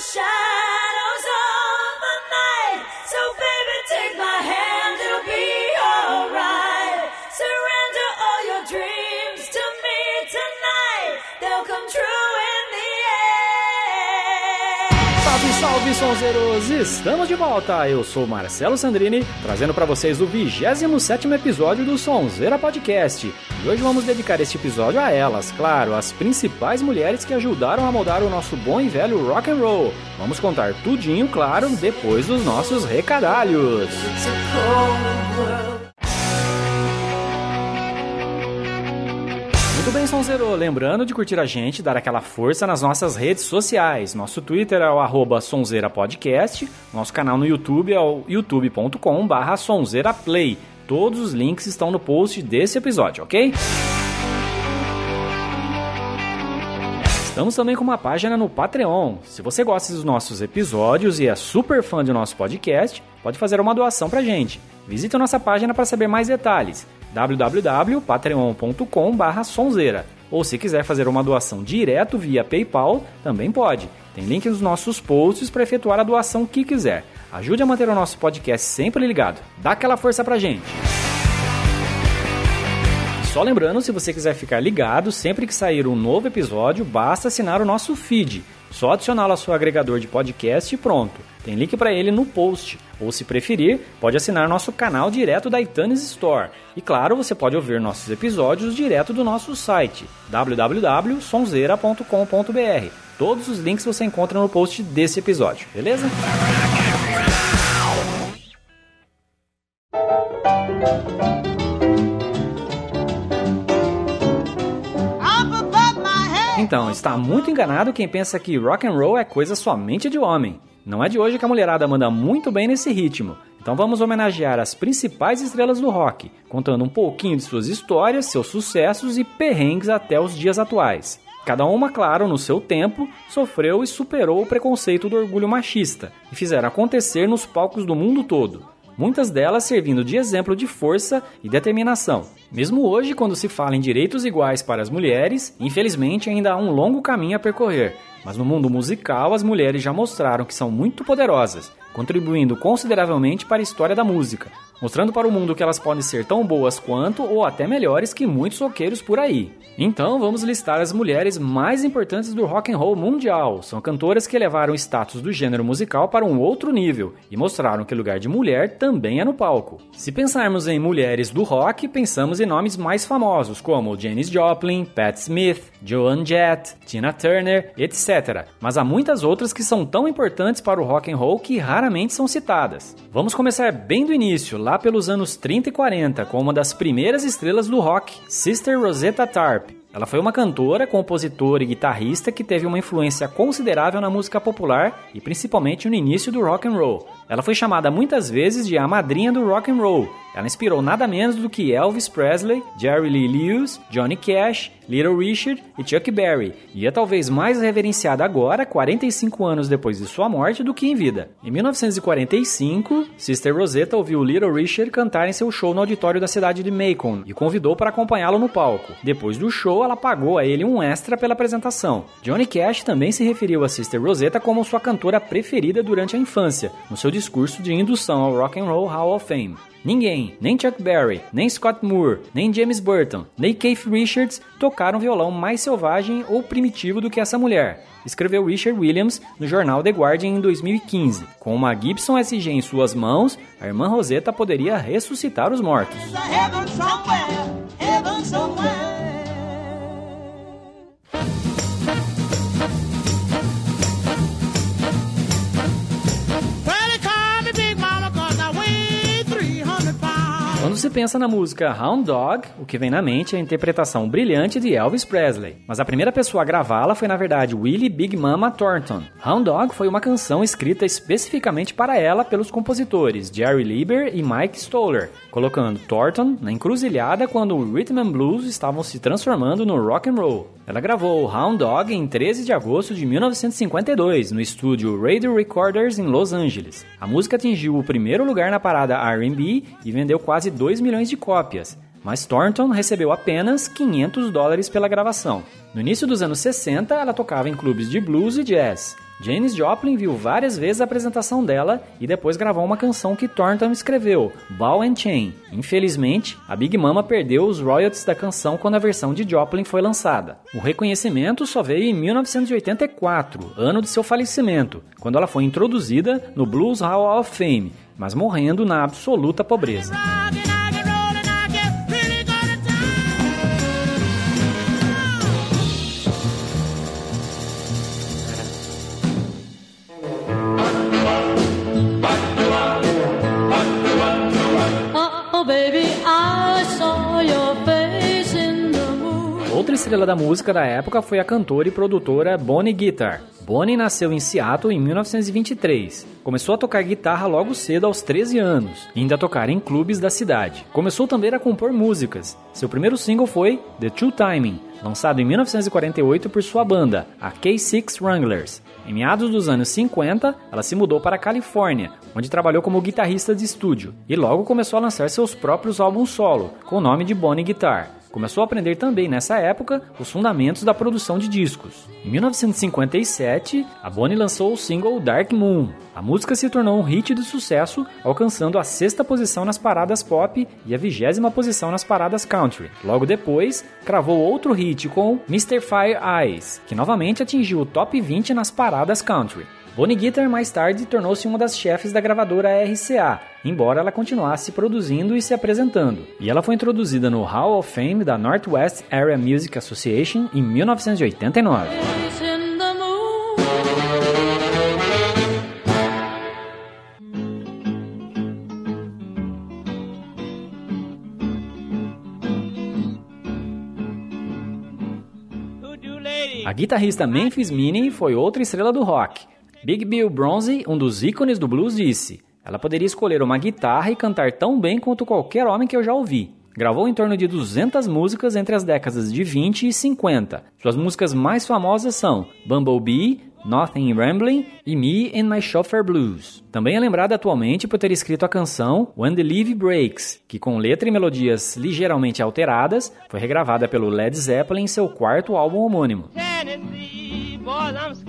shine. Salve, sonzeiros! Estamos de volta! Eu sou Marcelo Sandrini, trazendo para vocês o 27º episódio do Sonzeira Podcast. E hoje vamos dedicar este episódio a elas, claro, as principais mulheres que ajudaram a moldar o nosso bom e velho rock and roll. Vamos contar tudinho, claro, depois dos nossos recadalhos. It's a cold world. Muito bem, Sonzeiro. Lembrando de curtir a gente, dar aquela força nas nossas redes sociais. Nosso Twitter é o arroba Sonzeira Podcast. Nosso canal no YouTube é o youtube.com barra sonzeiraplay. Todos os links estão no post desse episódio, ok? Estamos também com uma página no Patreon. Se você gosta dos nossos episódios e é super fã do nosso podcast, pode fazer uma doação pra gente. Visite a nossa página para saber mais detalhes www.patreon.com sonzeira. Ou se quiser fazer uma doação direto via PayPal, também pode. Tem link nos nossos posts para efetuar a doação que quiser. Ajude a manter o nosso podcast sempre ligado. Dá aquela força pra gente. Só lembrando, se você quiser ficar ligado, sempre que sair um novo episódio, basta assinar o nosso feed. Só adicioná-lo ao seu agregador de podcast e pronto. Tem link para ele no post. Ou se preferir, pode assinar nosso canal direto da iTunes Store. E claro, você pode ouvir nossos episódios direto do nosso site www.sonzeira.com.br. Todos os links você encontra no post desse episódio, beleza? Então, está muito enganado quem pensa que rock and roll é coisa somente de homem. Não é de hoje que a mulherada manda muito bem nesse ritmo. Então vamos homenagear as principais estrelas do rock, contando um pouquinho de suas histórias, seus sucessos e perrengues até os dias atuais. Cada uma, claro, no seu tempo, sofreu e superou o preconceito do orgulho machista e fizeram acontecer nos palcos do mundo todo muitas delas servindo de exemplo de força e determinação. Mesmo hoje, quando se fala em direitos iguais para as mulheres, infelizmente ainda há um longo caminho a percorrer. Mas no mundo musical, as mulheres já mostraram que são muito poderosas, contribuindo consideravelmente para a história da música, mostrando para o mundo que elas podem ser tão boas quanto ou até melhores que muitos roqueiros por aí. Então vamos listar as mulheres mais importantes do rock and roll mundial. São cantoras que elevaram o status do gênero musical para um outro nível e mostraram que o lugar de mulher também é no palco. Se pensarmos em mulheres do rock, pensamos em nomes mais famosos como Janis Joplin, Pat Smith, Joan Jett, Tina Turner, etc. Mas há muitas outras que são tão importantes para o rock and roll que raramente são citadas. Vamos começar bem do início, lá pelos anos 30 e 40, com uma das primeiras estrelas do rock, Sister Rosetta Tarp. Ela foi uma cantora, compositora e guitarrista que teve uma influência considerável na música popular e principalmente no início do rock and roll. Ela foi chamada muitas vezes de a madrinha do rock and roll. Ela inspirou nada menos do que Elvis Presley, Jerry Lee Lewis, Johnny Cash, Little Richard e Chuck Berry, e é talvez mais reverenciada agora, 45 anos depois de sua morte, do que em vida. Em 1945, Sister Rosetta ouviu Little Richard cantar em seu show no auditório da cidade de Macon e convidou para acompanhá-lo no palco. Depois do show, ela pagou a ele um extra pela apresentação. Johnny Cash também se referiu a Sister Rosetta como sua cantora preferida durante a infância, no seu discurso de indução ao Rock and Roll Hall of Fame. Ninguém, nem Chuck Berry, nem Scott Moore, nem James Burton, nem Keith Richards tocaram violão mais selvagem ou primitivo do que essa mulher, escreveu Richard Williams no jornal The Guardian em 2015. Com uma Gibson SG em suas mãos, a irmã Rosetta poderia ressuscitar os mortos. Heaven somewhere, heaven somewhere. Quando se pensa na música Hound Dog, o que vem na mente é a interpretação brilhante de Elvis Presley. Mas a primeira pessoa a gravá-la foi na verdade Willie Big Mama Thornton. Hound Dog foi uma canção escrita especificamente para ela pelos compositores Jerry Lieber e Mike Stoller, colocando Thornton na encruzilhada quando o rhythm and blues estavam se transformando no rock and roll. Ela gravou Hound Dog em 13 de agosto de 1952 no estúdio Radio Recorders em Los Angeles. A música atingiu o primeiro lugar na parada R&B e vendeu quase 2 milhões de cópias. Mas Thornton recebeu apenas 500 dólares pela gravação. No início dos anos 60, ela tocava em clubes de blues e jazz. Janis Joplin viu várias vezes a apresentação dela e depois gravou uma canção que Thornton escreveu, Ball and Chain. Infelizmente, a Big Mama perdeu os royalties da canção quando a versão de Joplin foi lançada. O reconhecimento só veio em 1984, ano de seu falecimento, quando ela foi introduzida no Blues Hall of Fame, mas morrendo na absoluta pobreza. Outra estrela da música da época foi a cantora e produtora Bonnie Guitar. Bonnie nasceu em Seattle em 1923. Começou a tocar guitarra logo cedo aos 13 anos, e ainda a tocar em clubes da cidade. Começou também a compor músicas. Seu primeiro single foi The True Timing, lançado em 1948 por sua banda, a K6 Wranglers. Em meados dos anos 50, ela se mudou para a Califórnia, onde trabalhou como guitarrista de estúdio, e logo começou a lançar seus próprios álbuns solo, com o nome de Bonnie Guitar. Começou a aprender também nessa época os fundamentos da produção de discos. Em 1957, a Bonnie lançou o single Dark Moon. A música se tornou um hit de sucesso, alcançando a sexta posição nas paradas pop e a vigésima posição nas paradas country. Logo depois, cravou outro hit com Mr. Fire Eyes, que novamente atingiu o top 20 nas paradas country. Bonnie Guitar mais tarde tornou-se uma das chefes da gravadora RCA, embora ela continuasse produzindo e se apresentando. E ela foi introduzida no Hall of Fame da Northwest Area Music Association em 1989. Face in the moon. Would you ladies? A guitarrista Memphis Minnie foi outra estrela do rock. Big Bill Bronze, um dos ícones do blues, disse: Ela poderia escolher uma guitarra e cantar tão bem quanto qualquer homem que eu já ouvi. Gravou em torno de 200 músicas entre as décadas de 20 e 50. Suas músicas mais famosas são Bumblebee, Nothing Rambling e Me and My Chauffeur Blues. Também é lembrada atualmente por ter escrito a canção When the Levee Breaks, que com letra e melodias ligeiramente alteradas, foi regravada pelo Led Zeppelin em seu quarto álbum homônimo. Tennessee, boys,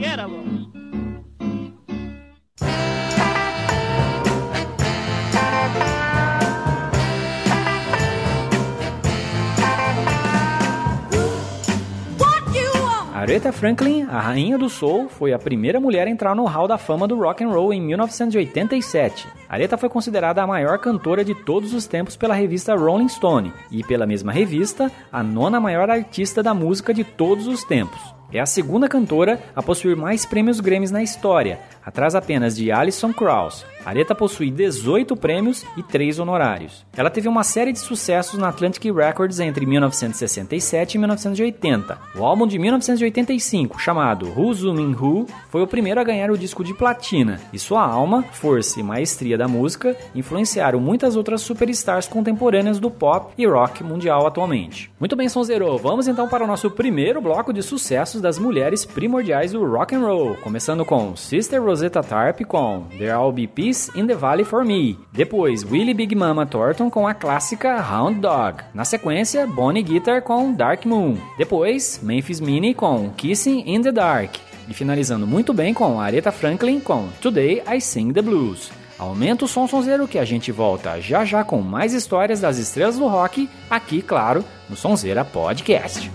Aretha Franklin, a rainha do soul, foi a primeira mulher a entrar no Hall da Fama do Rock and Roll em 1987. Aretha foi considerada a maior cantora de todos os tempos pela revista Rolling Stone e pela mesma revista, a nona maior artista da música de todos os tempos. É a segunda cantora a possuir mais prêmios Grammys na história, atrás apenas de Alison Krauss. Aretha possui 18 prêmios e 3 honorários. Ela teve uma série de sucessos na Atlantic Records entre 1967 e 1980. O álbum de 1985, chamado Who's Zooming Who, foi o primeiro a ganhar o disco de platina, e sua alma, força e maestria da música influenciaram muitas outras superstars contemporâneas do pop e rock mundial atualmente. Muito bem, Sonzero, vamos então para o nosso primeiro bloco de sucessos das mulheres primordiais do rock and roll, começando com Sister Rosetta Tarp com There'll Be Peace in the Valley for Me. Depois, Willie Big Mama Thornton com a clássica Hound Dog. Na sequência, Bonnie Guitar com Dark Moon. Depois, Memphis Minnie com Kissing in the Dark. E finalizando muito bem com Aretha Franklin com Today I Sing the Blues. Aumenta o som sonzeiro que a gente volta já já com mais histórias das estrelas do rock, aqui, claro, no Sonzeira Podcast.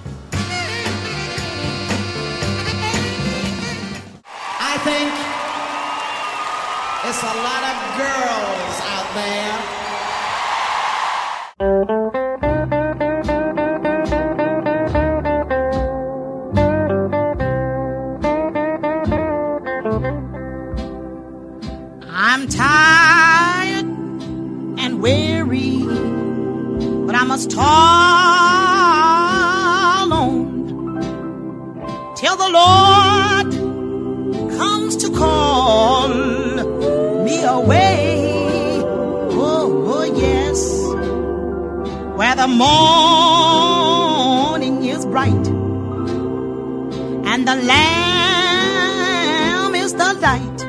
It's a lot of girls out there. I'm tired and weary, but I must toil on till the Lord the morning is bright and the lamb is the light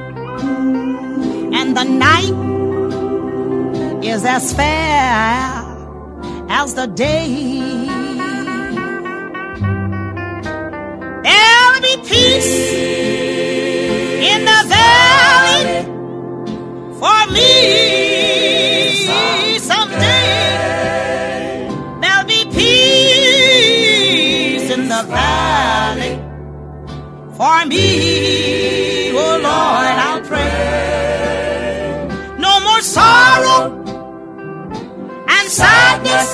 and the night is as fair as the day. There'll be peace in the valley for me. sadness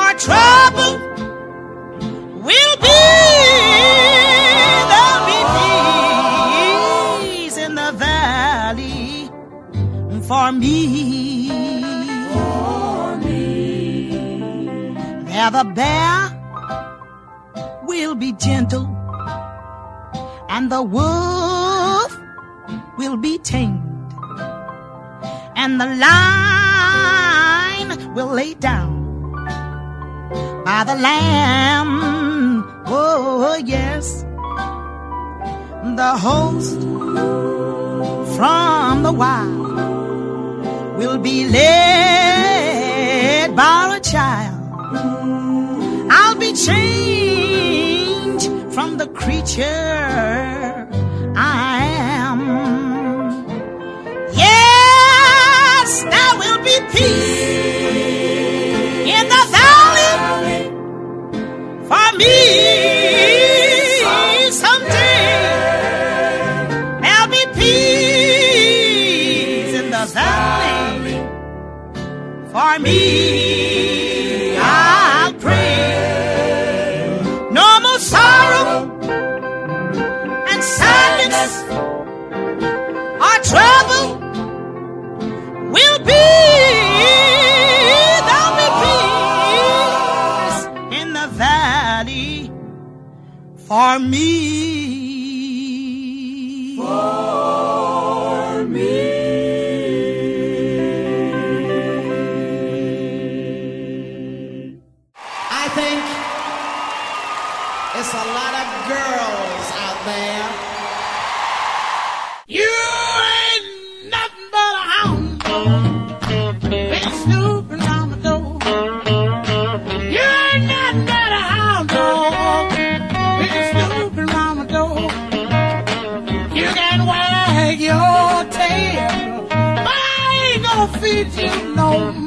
or trouble will be there'll be peace in the valley for me. For me. There the bear will be gentle and the wolf will be tamed and the lion will lay down by the Lamb. Oh, yes. The host from the wild will be led by a child. I'll be changed from the creature I am. Yes, there will be peace. me someday. There'll be peace in the valley for me. I'll pray. No more sorrow and sadness. Our trouble will be. for me. For Bye.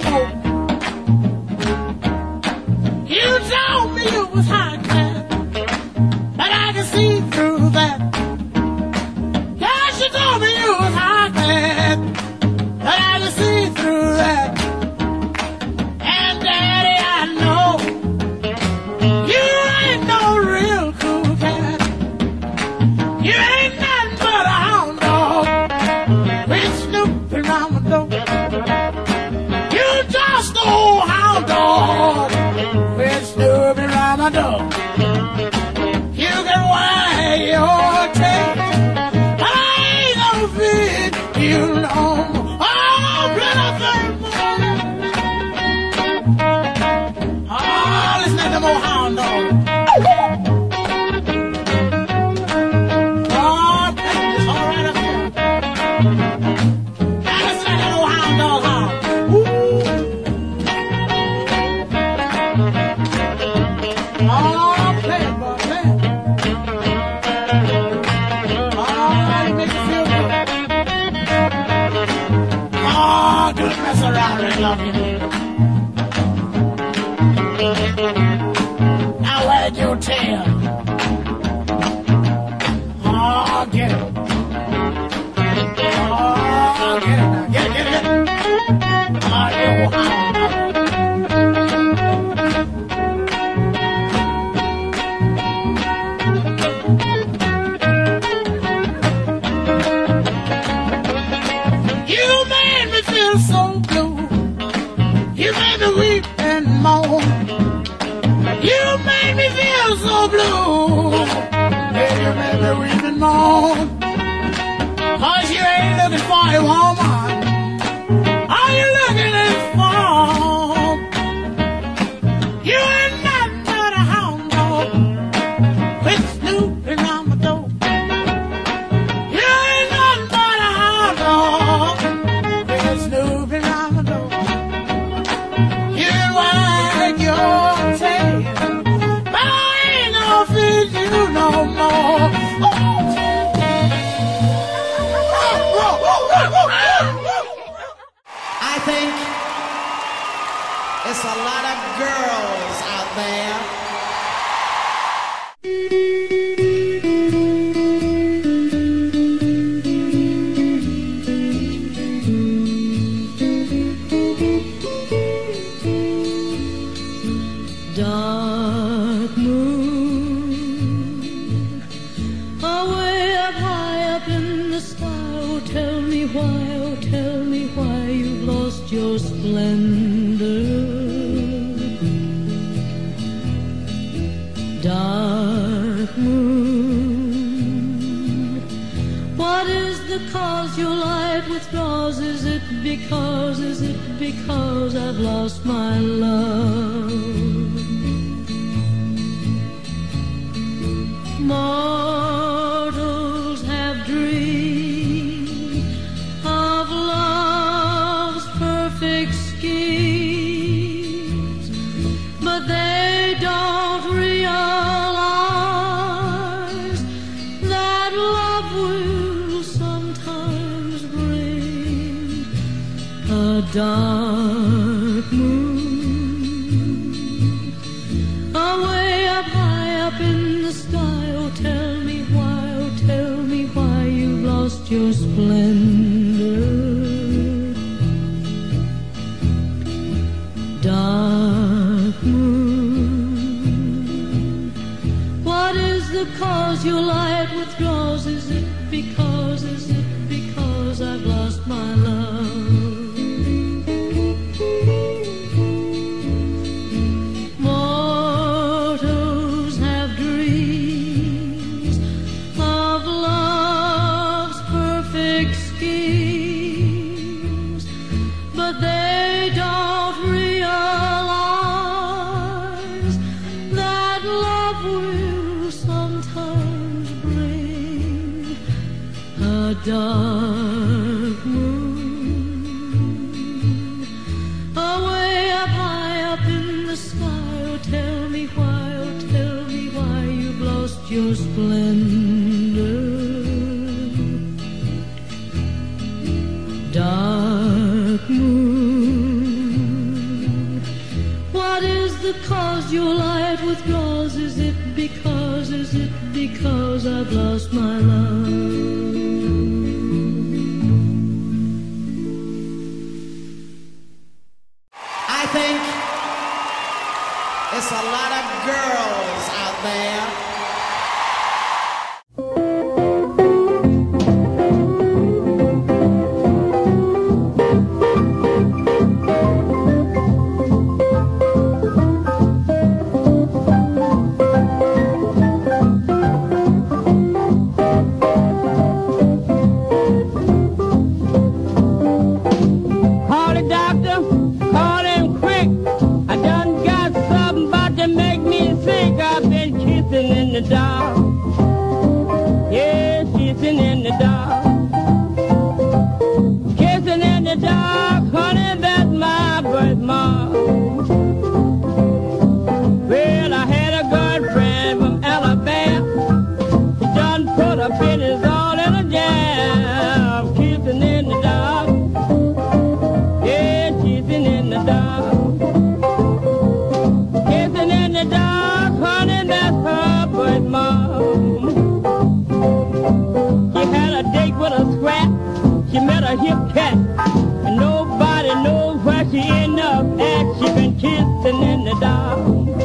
in the sky. Oh, tell me why, oh, tell me why you've lost your splendor. Dark moon, what is the cause your light withdraws? Is it because, is it because I've lost my love? More Honey, that's my birthmark. Well, I had a good friend from Alabama. He done put a business all in a jam. Kissing in the dark. Yeah, kissing in the dark. Kissing in the dark, honey, that's her birthmark. She had a date with a scrap. She met a hip cat. down.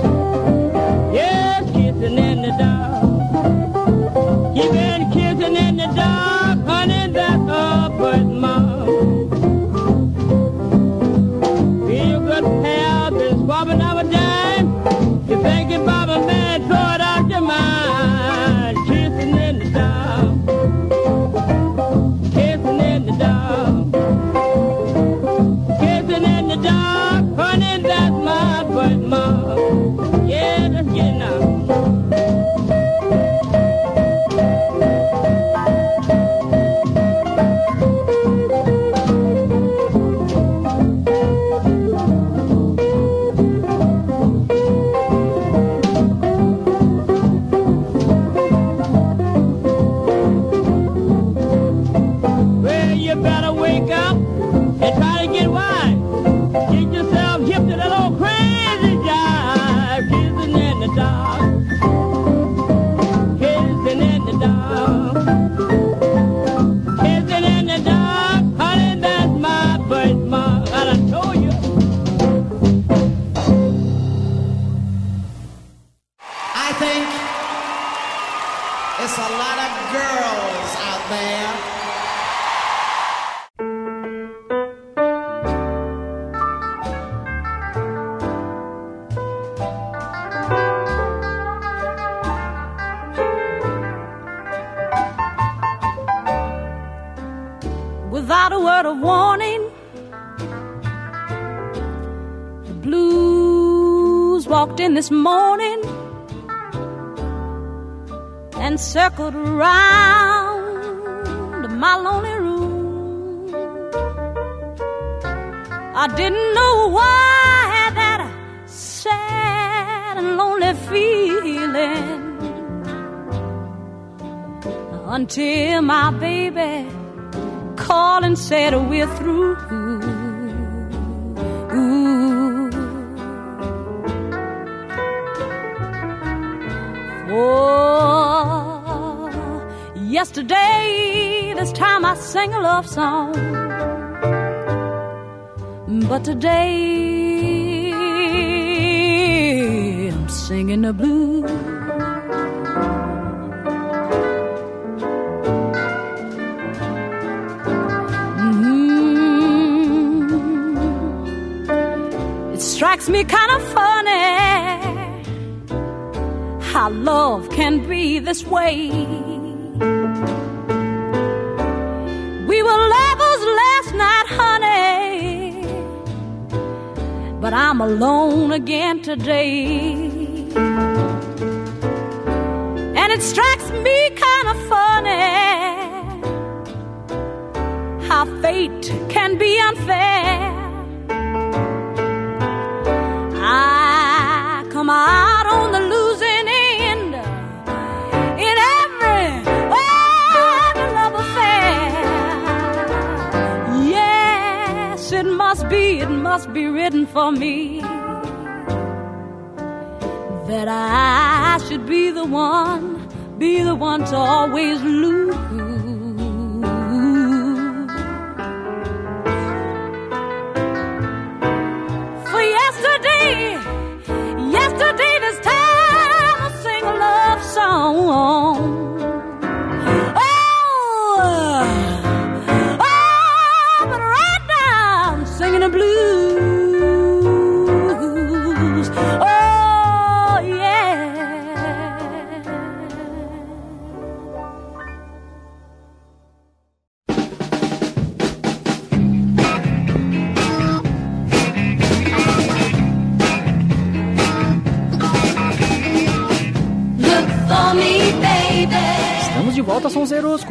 Through. Ooh. Oh, yesterday, this time I sang a love song. But today, I'm singing the blues. Strikes me kind of funny how love can be this way. We were lovers last night, honey, but I'm alone again today. And it strikes me kind of funny how fate can be unfair. Must be written for me that I should be the one, be the one to always lose.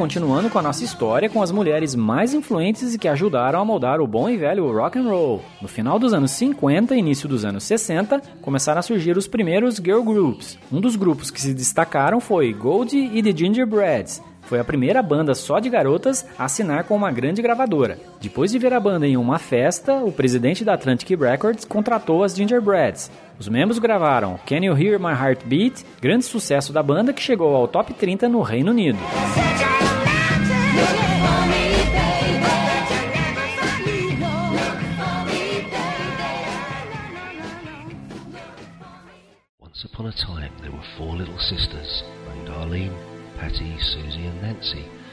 Continuando com a nossa história com as mulheres mais influentes e que ajudaram a moldar o bom e velho rock and roll. No final dos anos 50 e início dos anos 60, começaram a surgir os primeiros girl groups. Um dos grupos que se destacaram foi Goldie e The Gingerbreads. Foi a primeira banda só de garotas a assinar com uma grande gravadora. Depois de ver a banda em uma festa, o presidente da Atlantic Records contratou as Gingerbreads. Os membros gravaram Can You Hear My Heart Beat, grande sucesso da banda que chegou ao top 30 no Reino Unido. Once upon a time, there were four little sisters named Arlene, Susie, and Nancy.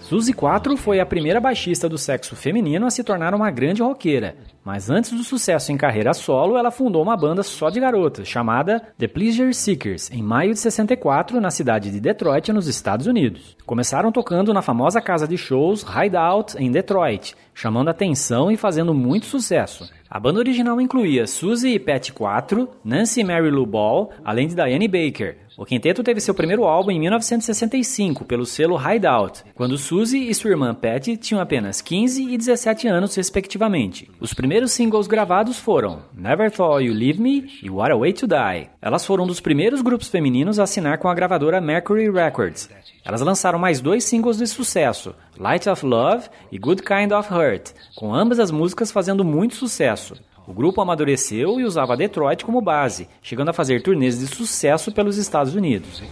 Suzy 4 foi a primeira baixista do sexo feminino a se tornar uma grande roqueira, mas antes do sucesso em carreira solo, ela fundou uma banda só de garotas, chamada The Pleasure Seekers, em maio de 64, na cidade de Detroit, nos Estados Unidos. Começaram tocando na famosa casa de shows Hideout, em Detroit, chamando atenção e fazendo muito sucesso. A banda original incluía Suzy e Pat 4, Nancy Mary Lou Ball, além de Diane Baker. O quinteto teve seu primeiro álbum em 1965 pelo selo Hideout, quando Suzy e sua irmã Pat tinham apenas 15 e 17 anos, respectivamente. Os primeiros singles gravados foram Never Thought You Leave Me e What a Way to Die. Elas foram um dos primeiros grupos femininos a assinar com a gravadora Mercury Records. Elas lançaram mais dois singles de sucesso, Light of Love e Good Kind of Hurt, com ambas as músicas fazendo muito sucesso. O grupo amadureceu e usava Detroit como base, chegando a fazer turnês de sucesso pelos Estados Unidos.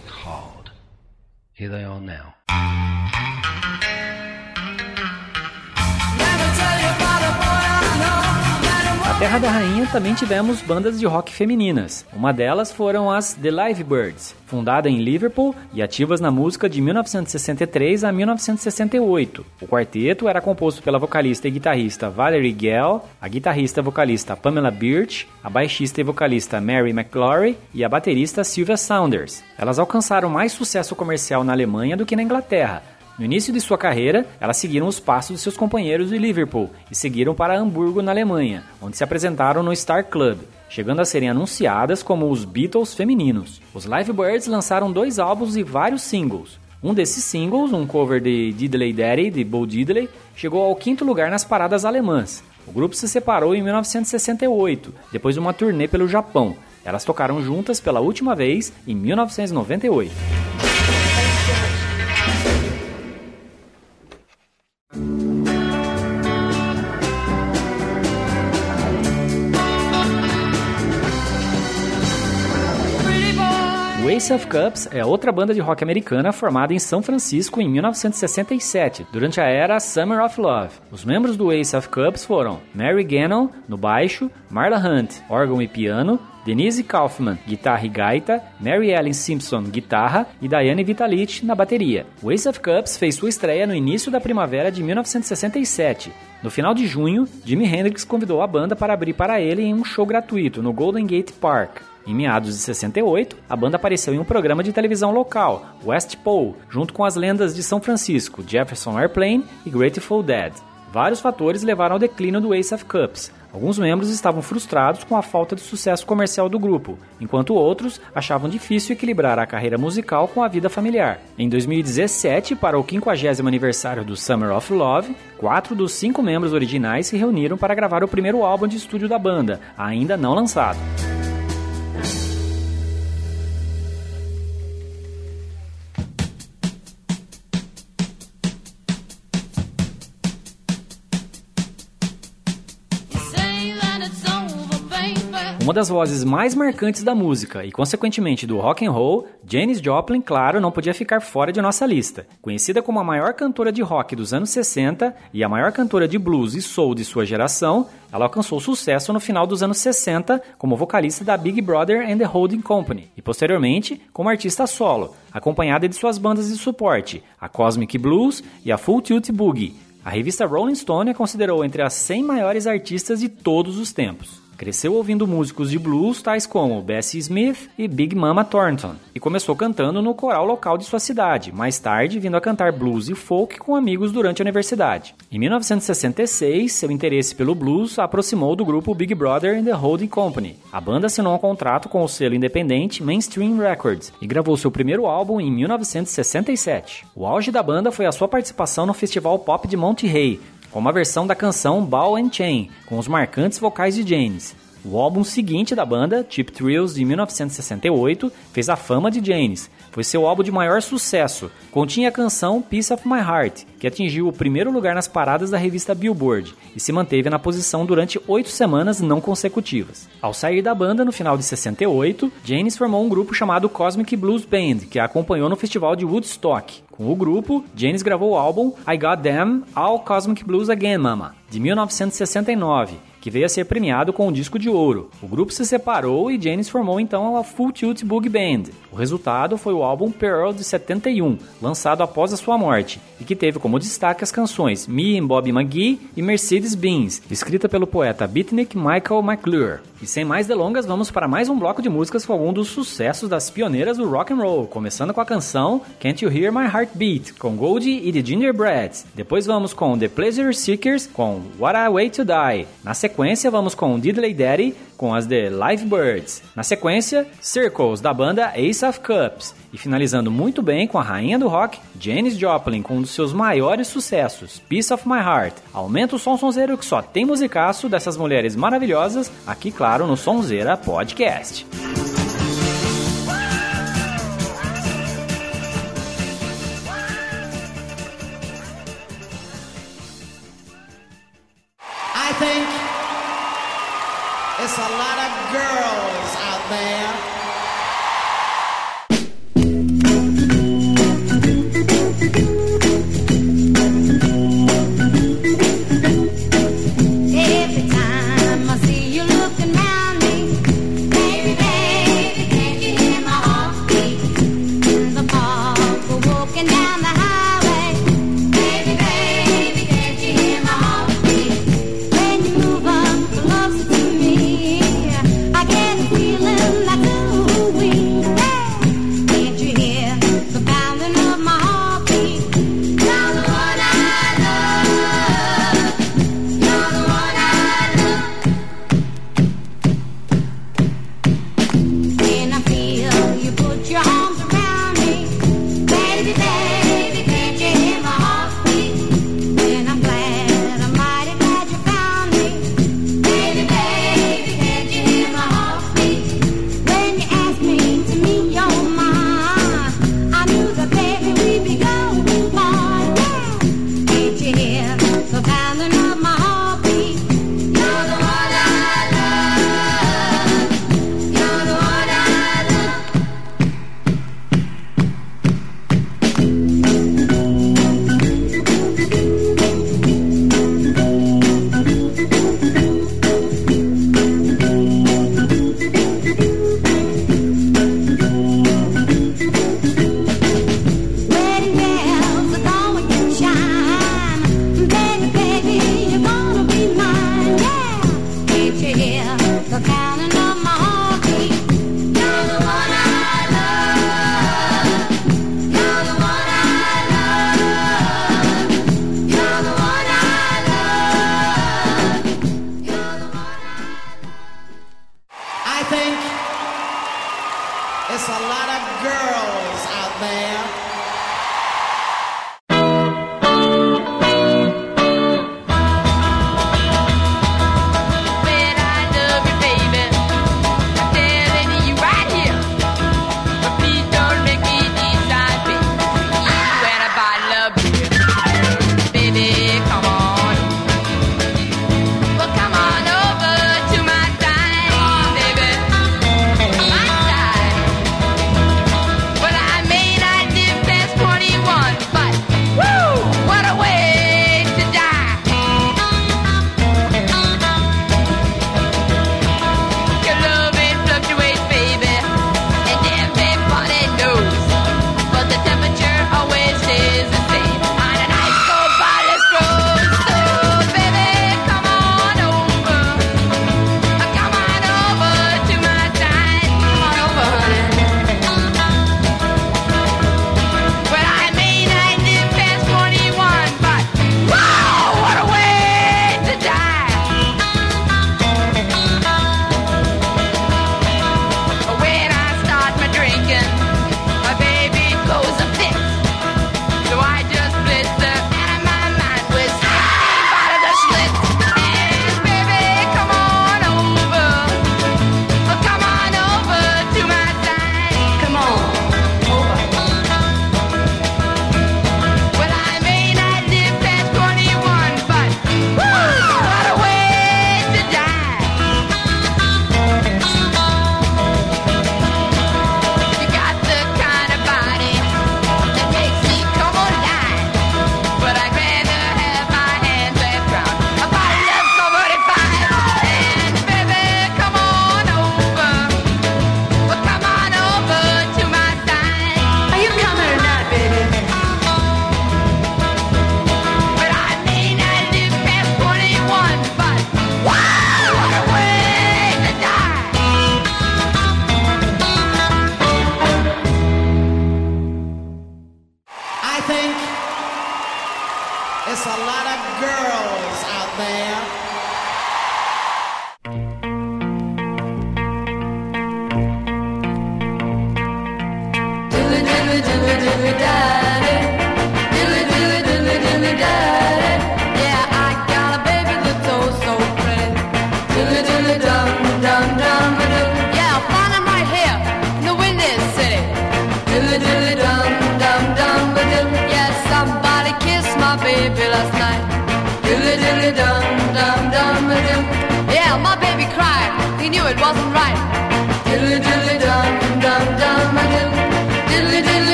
Terra da Rainha também tivemos bandas de rock femininas. Uma delas foram as The Live Birds, fundada em Liverpool e ativas na música de 1963 a 1968. O quarteto era composto pela vocalista e guitarrista Valerie Gell, a guitarrista e vocalista Pamela Birch, a baixista e vocalista Mary McGlory e a baterista Sylvia Saunders. Elas alcançaram mais sucesso comercial na Alemanha do que na Inglaterra, No início de sua carreira, elas seguiram os passos de seus companheiros de Liverpool e seguiram para Hamburgo, na Alemanha, onde se apresentaram no Star Club, chegando a serem anunciadas como os Beatles femininos. Os Livebirds lançaram dois álbuns e vários singles. Um desses singles, um cover de Diddley Daddy, de Bo Diddley, chegou ao quinto lugar nas paradas alemãs. O grupo se separou em 1968, depois de uma turnê pelo Japão. Elas tocaram juntas pela última vez em 1998. O Ace of Cups é outra banda de rock americana formada em São Francisco em 1967, durante a era Summer of Love. Os membros do Ace of Cups foram Mary Gannon, no baixo, Marla Hunt, órgão e piano, Denise Kaufman, guitarra e gaita, Mary Ellen Simpson, guitarra e Diane Vitalik na bateria. O Ace of Cups fez sua estreia no início da primavera de 1967. No final de junho, Jimi Hendrix convidou a banda para abrir para ele em um show gratuito no Golden Gate Park. Em meados de 68, a banda apareceu em um programa de televisão local, West Pole, junto com as lendas de São Francisco, Jefferson Airplane e Grateful Dead. Vários fatores levaram ao declínio do Ace of Cups. Alguns membros estavam frustrados com a falta de sucesso comercial do grupo, enquanto outros achavam difícil equilibrar a carreira musical com a vida familiar. Em 2017, para o 50 aniversário do Summer of Love, quatro dos cinco membros originais se reuniram para gravar o primeiro álbum de estúdio da banda, ainda não lançado. Uma das vozes mais marcantes da música e, consequentemente, do rock and roll, Janis Joplin, claro, não podia ficar fora de nossa lista. Conhecida como a maior cantora de rock dos anos 60 e a maior cantora de blues e soul de sua geração, ela alcançou sucesso no final dos anos 60 como vocalista da Big Brother and the Holding Company e, posteriormente, como artista solo, acompanhada de suas bandas de suporte, a Cosmic Blues e a Full Tilt Boogie. A revista Rolling Stone a considerou entre as 100 maiores artistas de todos os tempos. Cresceu ouvindo músicos de blues tais como Bessie Smith e Big Mama Thornton, e começou cantando no coral local de sua cidade, mais tarde vindo a cantar blues e folk com amigos durante a universidade. Em 1966, seu interesse pelo blues aproximou do grupo Big Brother and the Holding Company. A banda assinou um contrato com o selo independente Mainstream Records e gravou seu primeiro álbum em 1967. O auge da banda foi a sua participação no Festival Pop de Monterey, com uma versão da canção Ball and Chain, com os marcantes vocais de Janis. O álbum seguinte da banda, Cheap Thrills de 1968, fez a fama de Janis. Foi seu álbum de maior sucesso. Continha a canção Piece of My Heart, que atingiu o primeiro lugar nas paradas da revista Billboard e se manteve na posição durante oito semanas não consecutivas. Ao sair da banda no final de 68, Janis formou um grupo chamado Cosmic Blues Band, que a acompanhou no festival de Woodstock. Com o grupo, Janis gravou o álbum I Got Them All Cosmic Blues Again Mama, de 1969, que veio a ser premiado com um disco de ouro. O grupo se separou e Janis formou então a Full Tilt Boogie Band. O resultado foi o álbum Pearl de 71, lançado após a sua morte, e que teve como destaque as canções Me and Bobby McGee e Mercedes Benz, escrita pelo poeta beatnik Michael McClure. E sem mais delongas, vamos para mais um bloco de músicas com algum dos sucessos das pioneiras do rock and roll, começando com a canção Can't You Hear My Heart Beat, com Goldie e The Gingerbreads. Depois vamos com The Pleasure Seekers, com What a Way to Die. Na sequência, vamos com Diddley Daddy, com as The Live Birds. Na sequência, Circles, da banda Ace of Cups. E finalizando muito bem com a rainha do rock, Janis Joplin, com um dos seus maiores sucessos, Piece of My Heart. Aumenta o som sonzeiro que só tem musicaço dessas mulheres maravilhosas, aqui claro no Sonzeira Podcast. It's a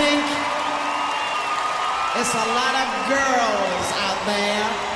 think it's a lot of girls out there.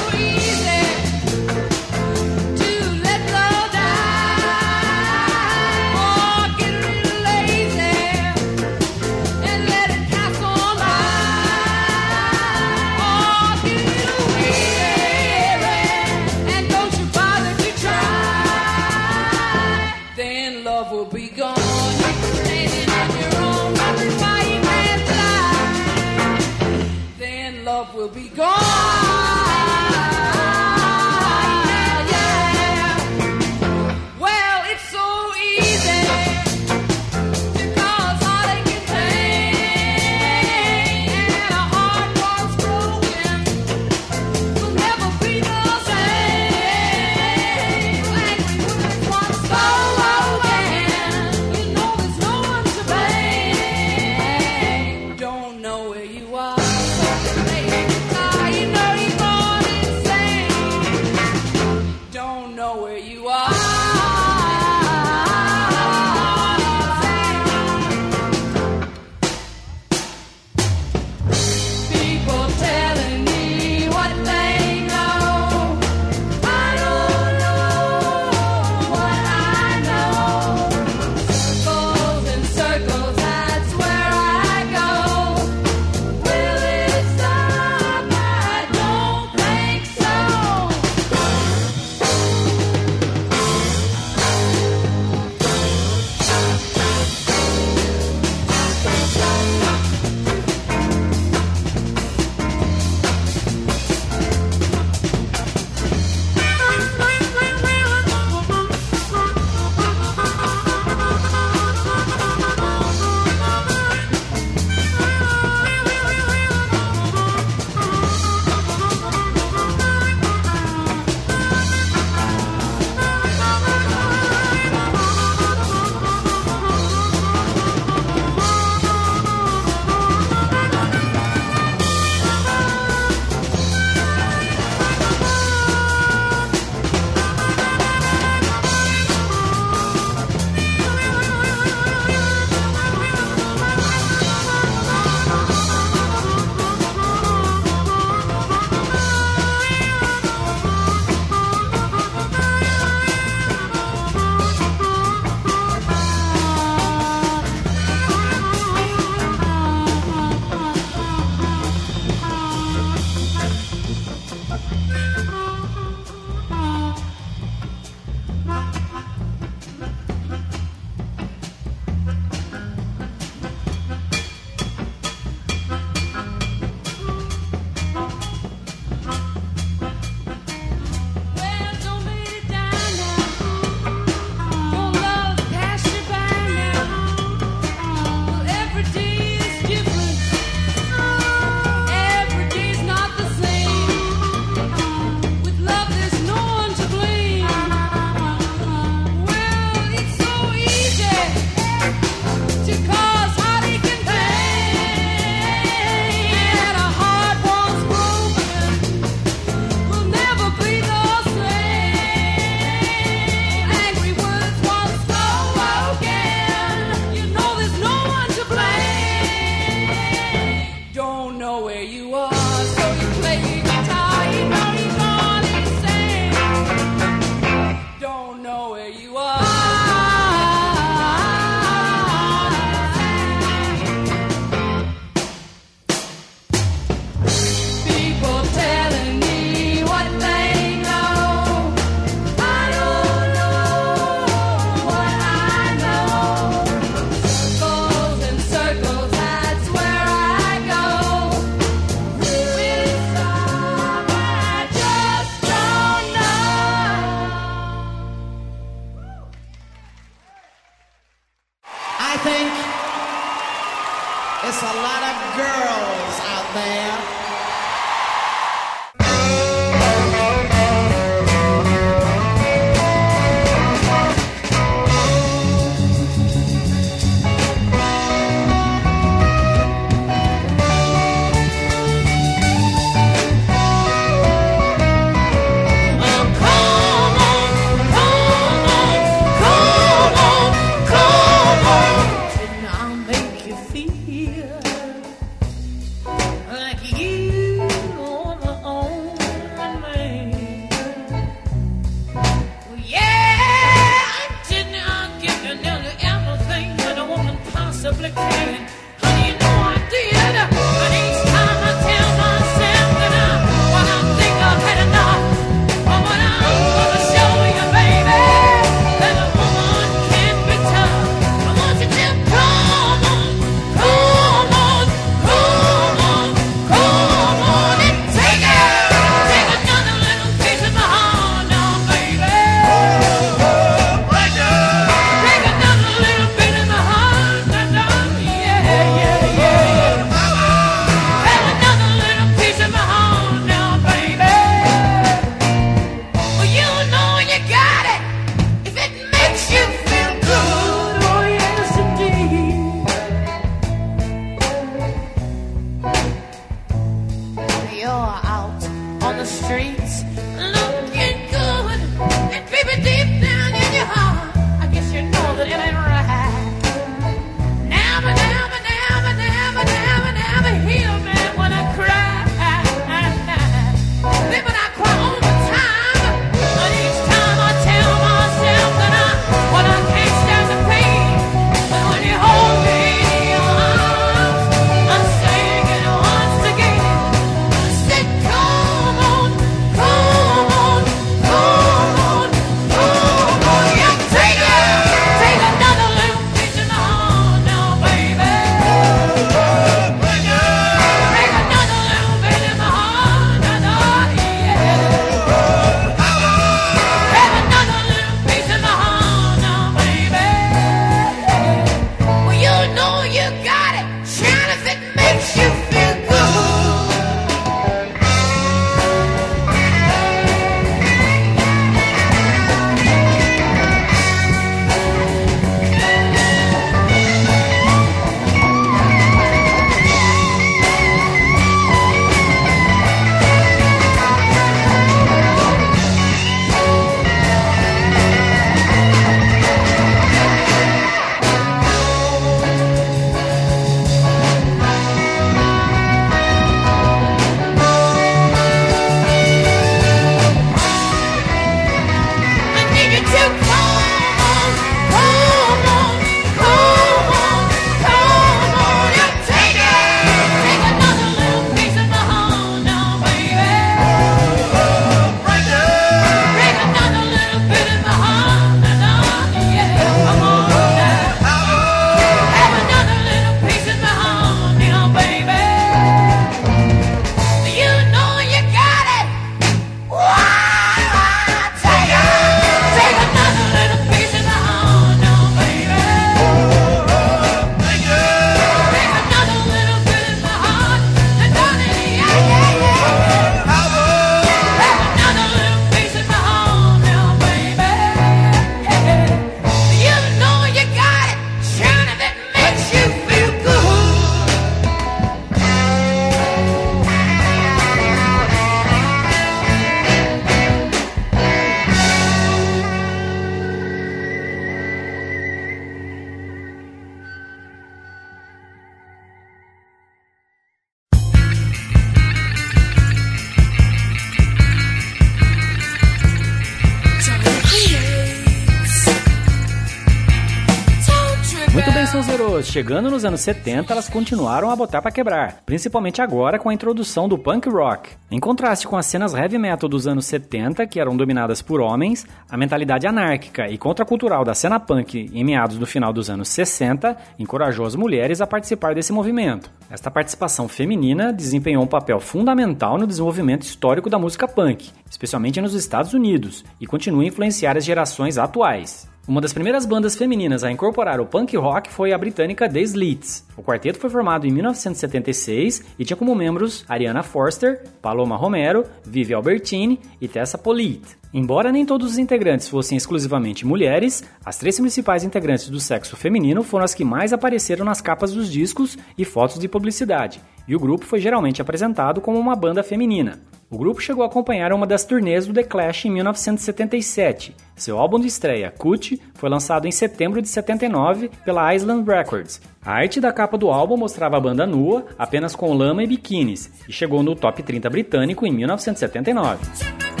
chegando nos anos 70, elas continuaram a botar para quebrar, principalmente agora com a introdução do punk rock. Em contraste com as cenas heavy metal dos anos 70, que eram dominadas por homens, a mentalidade anárquica e contracultural da cena punk em meados do final dos anos 60 encorajou as mulheres a participar desse movimento. Esta participação feminina desempenhou um papel fundamental no desenvolvimento histórico da música punk, especialmente nos Estados Unidos, e continua a influenciar as gerações atuais. Uma das primeiras bandas femininas a incorporar o punk rock foi a britânica The Slits. O quarteto foi formado em 1976 e tinha como membros Ariana Forster, Paloma Romero, Vivi Albertini e Tessa Polite. Embora nem todos os integrantes fossem exclusivamente mulheres, as três principais integrantes do sexo feminino foram as que mais apareceram nas capas dos discos e fotos de publicidade, e o grupo foi geralmente apresentado como uma banda feminina. O grupo chegou a acompanhar uma das turnês do The Clash em 1977. Seu álbum de estreia, Cut, foi lançado em setembro de 79 pela Island Records. A arte da capa do álbum mostrava a banda nua, apenas com lama e biquínis, e chegou no top 30 britânico em 1979.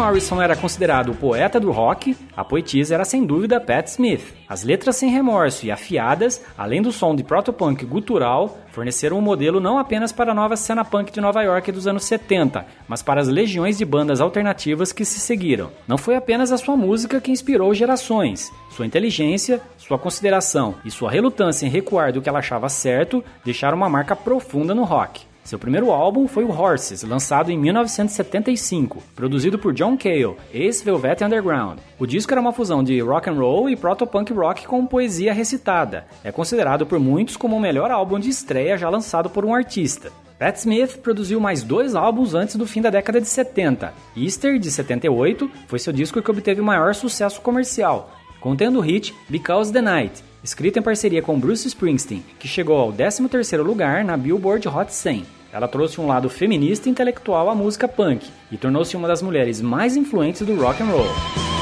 Morrison era considerado o poeta do rock, a poetisa era sem dúvida Pat Smith. As letras sem remorso e afiadas, além do som de protopunk gutural, forneceram um modelo não apenas para a nova cena punk de Nova York dos anos 70, mas para as legiões de bandas alternativas que se seguiram. Não foi apenas a sua música que inspirou gerações. Sua inteligência, sua consideração e sua relutância em recuar do que ela achava certo deixaram uma marca profunda no rock. Seu primeiro álbum foi o Horses, lançado em 1975, produzido por John Cale, ex-Velvet Underground. O disco era uma fusão de rock and roll e proto-punk rock com poesia recitada. É considerado por muitos como o melhor álbum de estreia já lançado por um artista. Pat Smith produziu mais dois álbuns antes do fim da década de 70. Easter, de 78, foi seu disco que obteve maior sucesso comercial, contendo o hit Because the Night, escrito em parceria com Bruce Springsteen, que chegou ao 13º lugar na Billboard Hot 100. Ela trouxe um lado feminista e intelectual à música punk e tornou-se uma das mulheres mais influentes do rock and roll.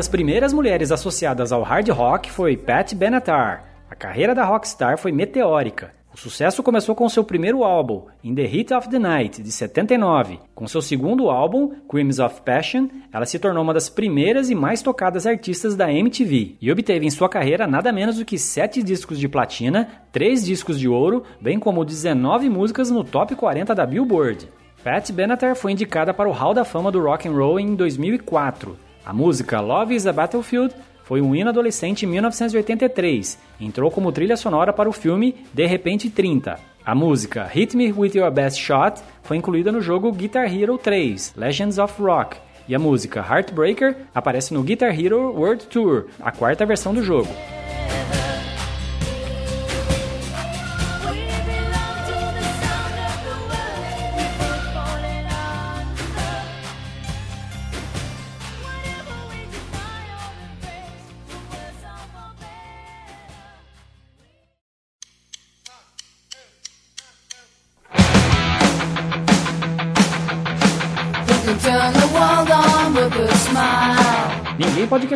Das primeiras mulheres associadas ao hard rock foi Pat Benatar. A carreira da rockstar foi meteórica. O sucesso começou com seu primeiro álbum, In the Heat of the Night, de 79. Com seu segundo álbum, Creams of Passion, ela se tornou uma das primeiras e mais tocadas artistas da MTV e obteve em sua carreira nada menos do que 7 discos de platina, 3 discos de ouro, bem como 19 músicas no top 40 da Billboard. Pat Benatar foi indicada para o Hall da Fama do Rock and Roll em 2004. A música Love is a Battlefield foi um hino adolescente em 1983. Entrou como trilha sonora para o filme De Repente 30. A música Hit Me With Your Best Shot foi incluída no jogo Guitar Hero 3 Legends of Rock. E a música Heartbreaker aparece no Guitar Hero World Tour, a quarta versão do jogo.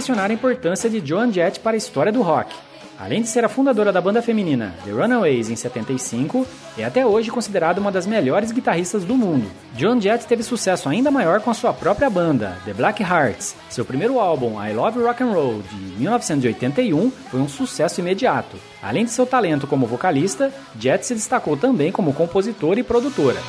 Questionar a importância de Joan Jett para a história do rock. Além de ser a fundadora da banda feminina The Runaways em 75, é até hoje considerada uma das melhores guitarristas do mundo. Joan Jett teve sucesso ainda maior com a sua própria banda, The Black Hearts. Seu primeiro álbum, I Love Rock and Roll, de 1981, foi um sucesso imediato. Além de seu talento como vocalista, Jett se destacou também como compositora e produtora.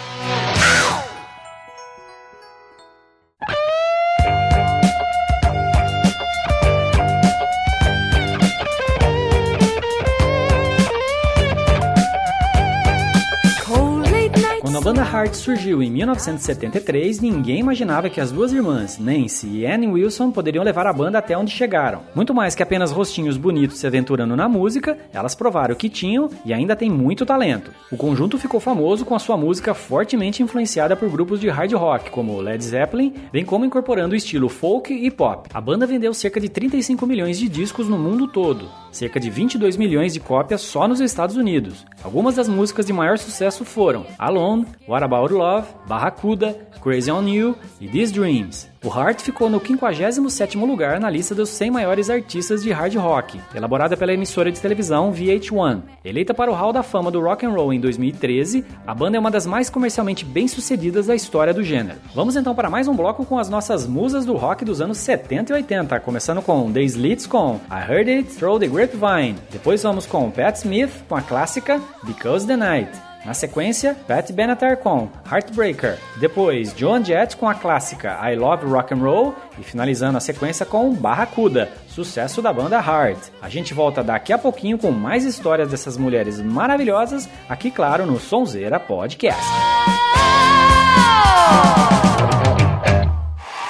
Surgiu em 1973, ninguém imaginava que as duas irmãs, Nancy e Annie Wilson, poderiam levar a banda até onde chegaram. Muito mais que apenas rostinhos bonitos se aventurando na música, elas provaram que tinham e ainda têm muito talento. O conjunto ficou famoso com a sua música fortemente influenciada por grupos de hard rock, como Led Zeppelin, bem como incorporando o estilo folk e pop. A banda vendeu cerca de 35 milhões de discos no mundo todo, cerca de 22 milhões de cópias só nos Estados Unidos. Algumas das músicas de maior sucesso foram Alone, What About About Love, Barracuda, Crazy on You e These Dreams. O Heart ficou no 57º lugar na lista dos 100 maiores artistas de hard rock, elaborada pela emissora de televisão VH1. Eleita para o Hall da Fama do Rock and Roll em 2013, a banda é uma das mais comercialmente bem-sucedidas da história do gênero. Vamos então para mais um bloco com as nossas musas do rock dos anos 70 e 80, começando com The Slits com I Heard It Through the Grapevine. Depois vamos com Pat Smith com a clássica Because the Night. Na sequência, Pat Benatar com Heartbreaker. Depois, John Jett com a clássica I Love Rock and Roll e finalizando a sequência com Barracuda, sucesso da banda Hard. A gente volta daqui a pouquinho com mais histórias dessas mulheres maravilhosas, aqui claro no Sonzeira Podcast.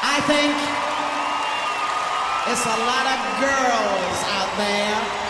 I think it's a lot of girls out there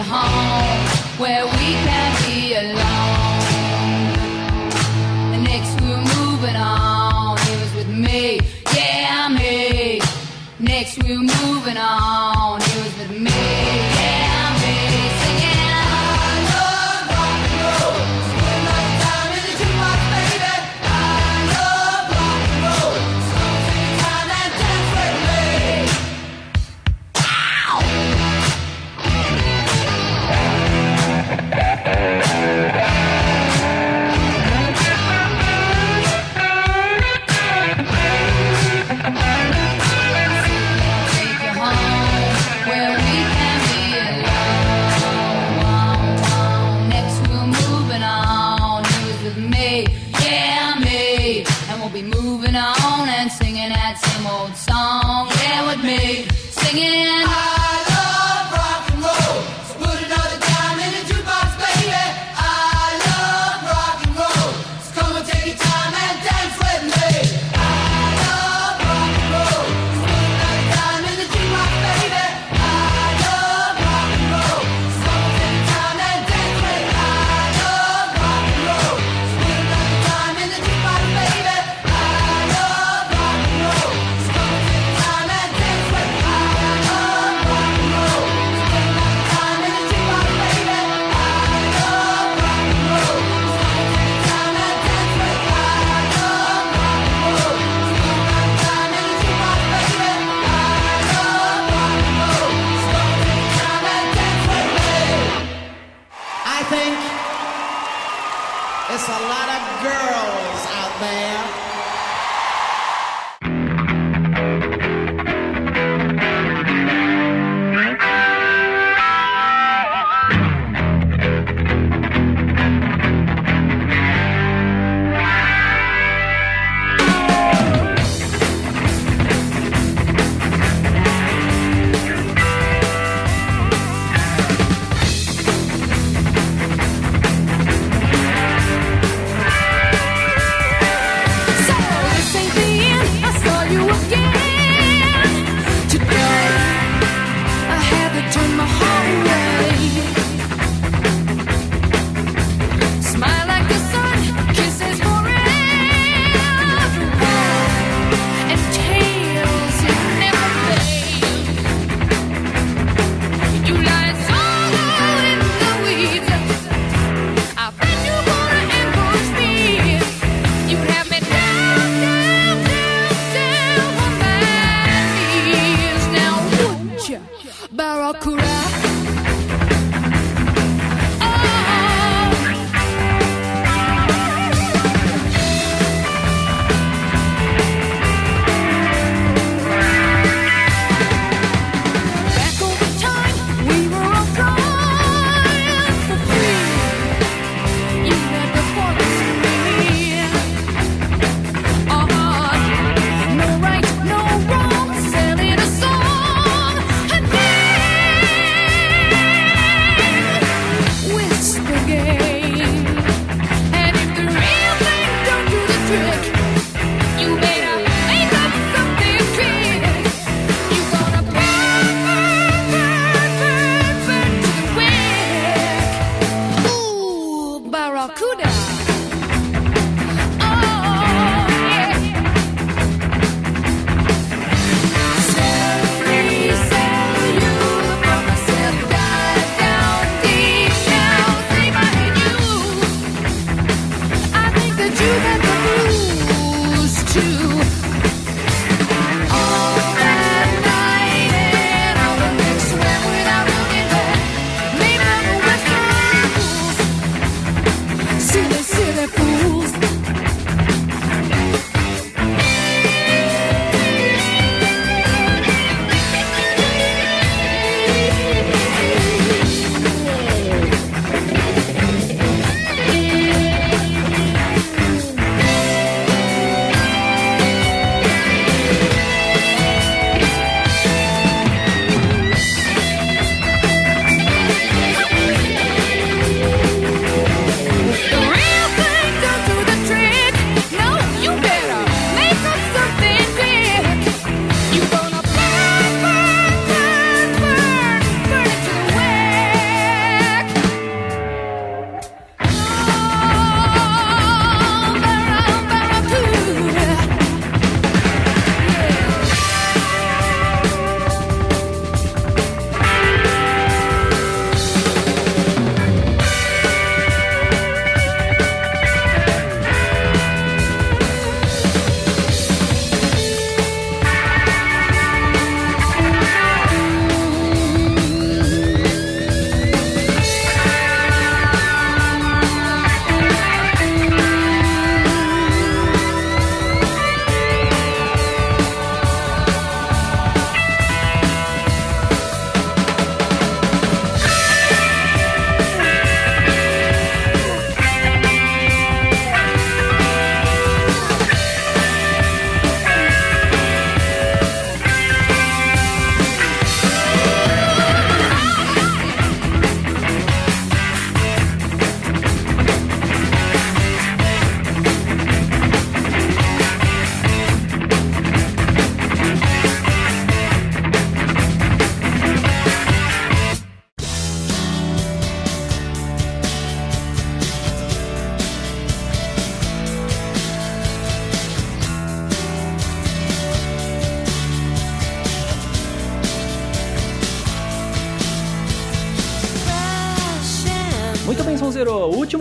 you home where we can be alone. Next we're moving on. He was with me, yeah, me. Next we're moving on.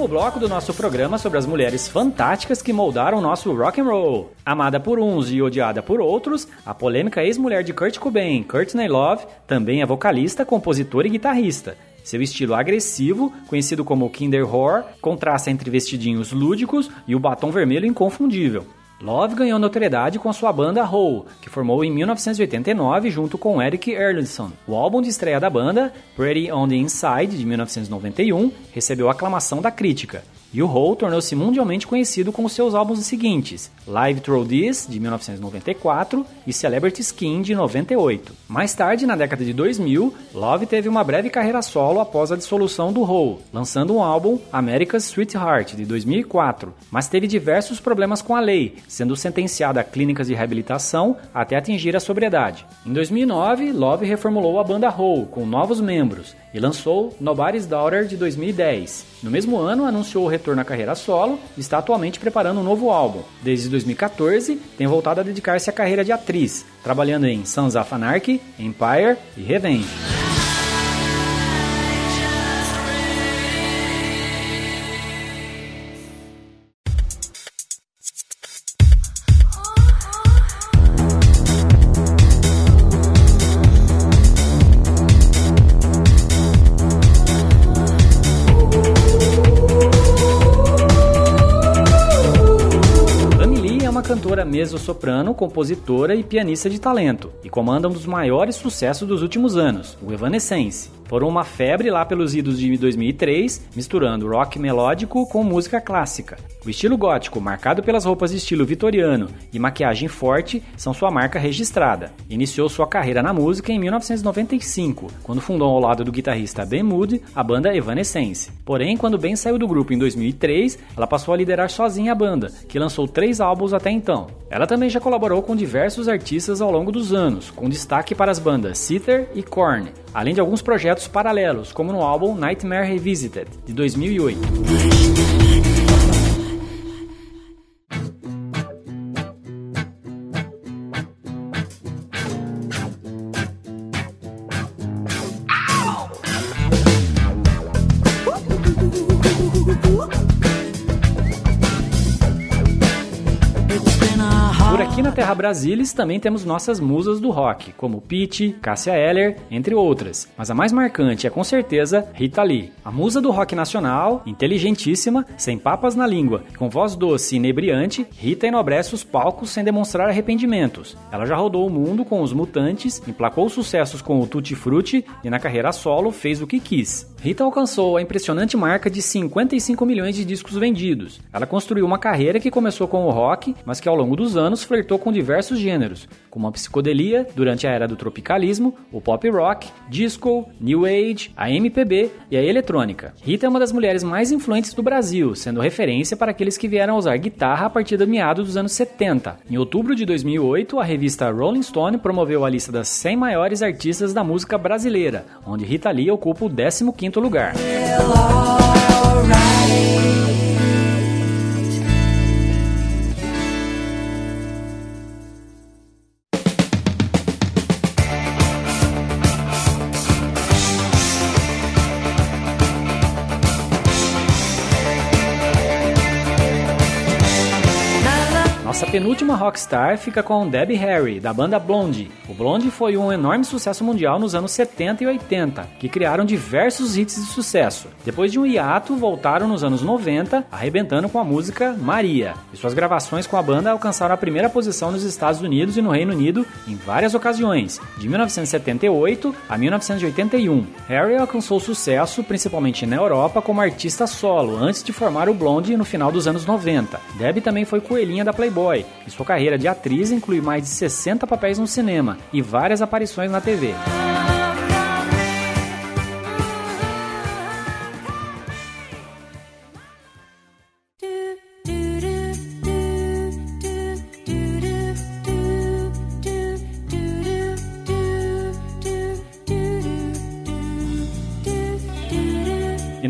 Bloco do nosso programa sobre as mulheres fantásticas que moldaram o nosso rock and roll. Amada por uns e odiada por outros, a polêmica ex-mulher de Kurt Cobain, Courtney Love, também é vocalista, compositora e guitarrista. Seu estilo agressivo, conhecido como Kinder Horror, contrasta entre vestidinhos lúdicos e o batom vermelho inconfundível. Love ganhou notoriedade com sua banda Hole, que formou em 1989 junto com Eric Erlandson. O álbum de estreia da banda, Pretty on the Inside, de 1991, recebeu aclamação da crítica. E o Hole tornou-se mundialmente conhecido com seus álbuns seguintes, Live Through This, de 1994, e Celebrity Skin, de 98. Mais tarde, na década de 2000, Love teve uma breve carreira solo após a dissolução do Hole, lançando um álbum, America's Sweetheart, de 2004, mas teve diversos problemas com a lei, sendo sentenciada a clínicas de reabilitação até atingir a sobriedade. Em 2009, Love reformulou a banda Hole com novos membros e lançou Nobody's Daughter de 2010. No mesmo ano, anunciou o retorno à carreira solo e está atualmente preparando um novo álbum. Desde 2014, tem voltado a dedicar-se à carreira de atriz, trabalhando em Sons of Anarchy, Empire e Revenge. Mezzo-soprano, compositora e pianista de talento, e comanda um dos maiores sucessos dos últimos anos, o Evanescence. Foram uma febre lá pelos idos de 2003, misturando rock melódico com música clássica. O estilo gótico, marcado pelas roupas de estilo vitoriano e maquiagem forte, são sua marca registrada. Iniciou sua carreira na música em 1995, quando fundou ao lado do guitarrista Ben Moody a banda Evanescence. Porém, quando Ben saiu do grupo em 2003, ela passou a liderar sozinha a banda, que lançou três álbuns até então. Ela também já colaborou com diversos artistas ao longo dos anos, com destaque para as bandas Seether e Korn, além de alguns projetos paralelos, como no álbum Nightmare Revisited, de 2008. Terra Brasilis também temos nossas musas do rock, como Pete, Cássia Eller, entre outras. Mas a mais marcante é com certeza Rita Lee. A musa do rock nacional, inteligentíssima, sem papas na língua, com voz doce e inebriante, Rita enobrece os palcos sem demonstrar arrependimentos. Ela já rodou o mundo com os Mutantes, emplacou sucessos com o Tutti Frutti e na carreira solo fez o que quis. Rita alcançou a impressionante marca de 55 milhões de discos vendidos. Ela construiu uma carreira que começou com o rock, mas que ao longo dos anos flertou com diversos gêneros, como a psicodelia durante a era do tropicalismo, o pop rock, disco, new age, a MPB e a eletrônica. Rita é uma das mulheres mais influentes do Brasil, sendo referência para aqueles que vieram a usar guitarra a partir do meado dos anos 70. Em outubro de 2008, a revista Rolling Stone promoveu a lista das 100 maiores artistas da música brasileira, onde Rita Lee ocupa o 15º lugar. Penúltima rockstar fica com Debbie Harry, da banda Blondie. O Blondie foi um enorme sucesso mundial nos anos 70 e 80, que criaram diversos hits de sucesso. Depois de um hiato, voltaram nos anos 90, arrebentando com a música Maria. E suas gravações com a banda alcançaram a primeira posição nos Estados Unidos e no Reino Unido em várias ocasiões, de 1978 a 1981. Harry alcançou sucesso principalmente na Europa como artista solo, antes de formar o Blondie no final dos anos 90. Debbie também foi coelhinha da Playboy e sua carreira de atriz inclui mais de 60 papéis no cinema e várias aparições na TV.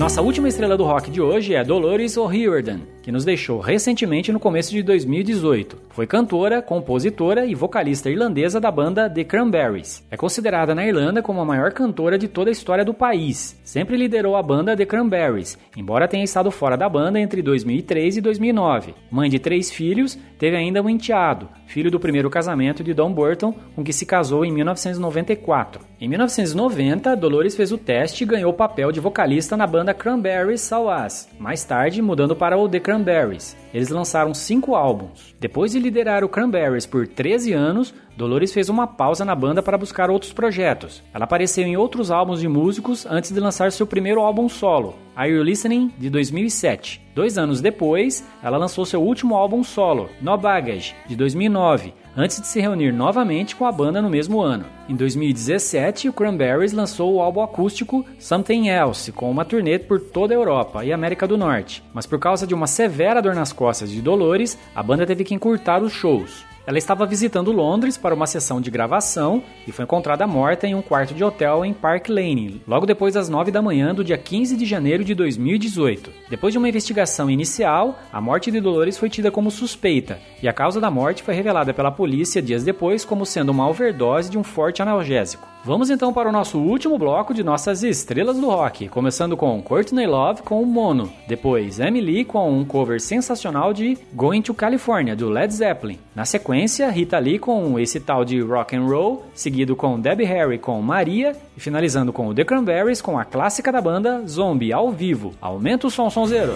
Nossa última estrela do rock de hoje é Dolores O'Riordan, que nos deixou recentemente no começo de 2018. Foi cantora, compositora e vocalista irlandesa da banda The Cranberries. É considerada na Irlanda como a maior cantora de toda a história do país. Sempre liderou a banda The Cranberries, embora tenha estado fora da banda entre 2003 e 2009. Mãe de três filhos, teve ainda um enteado, filho do primeiro casamento de Don Burton, com que se casou em 1994. Em 1990, Dolores fez o teste e ganhou o papel de vocalista na banda Cranberries Sawas, mais tarde mudando para o The Cranberries. Eles lançaram cinco álbuns. Depois de liderar o Cranberries por 13 anos, Dolores fez uma pausa na banda para buscar outros projetos. Ela apareceu em outros álbuns de músicos antes de lançar seu primeiro álbum solo, Are You Listening, de 2007. Dois anos depois, ela lançou seu último álbum solo, No Baggage, de 2009, antes de se reunir novamente com a banda no mesmo ano. Em 2017, o Cranberries lançou o álbum acústico Something Else, com uma turnê por toda a Europa e América do Norte. Mas por causa de uma severa dor nas costas de Dolores, a banda teve que encurtar os shows. Ela estava visitando Londres para uma sessão de gravação e foi encontrada morta em um quarto de hotel em Park Lane, logo depois das 9 da manhã do dia 15 de janeiro de 2018. Depois de uma investigação inicial, a morte de Dolores foi tida como suspeita e a causa da morte foi revelada pela polícia dias depois como sendo uma overdose de um forte analgésico. Vamos então para o nosso último bloco de nossas estrelas do rock, começando com Courtney Love com Mono, depois Emily com um cover sensacional de Going to California do Led Zeppelin. Na sequência, Rita Lee com esse tal de Rock and Roll, seguido com Debbie Harry com Maria e finalizando com The Cranberries com a clássica da banda Zombie ao vivo. Aumenta o som sonzeiro.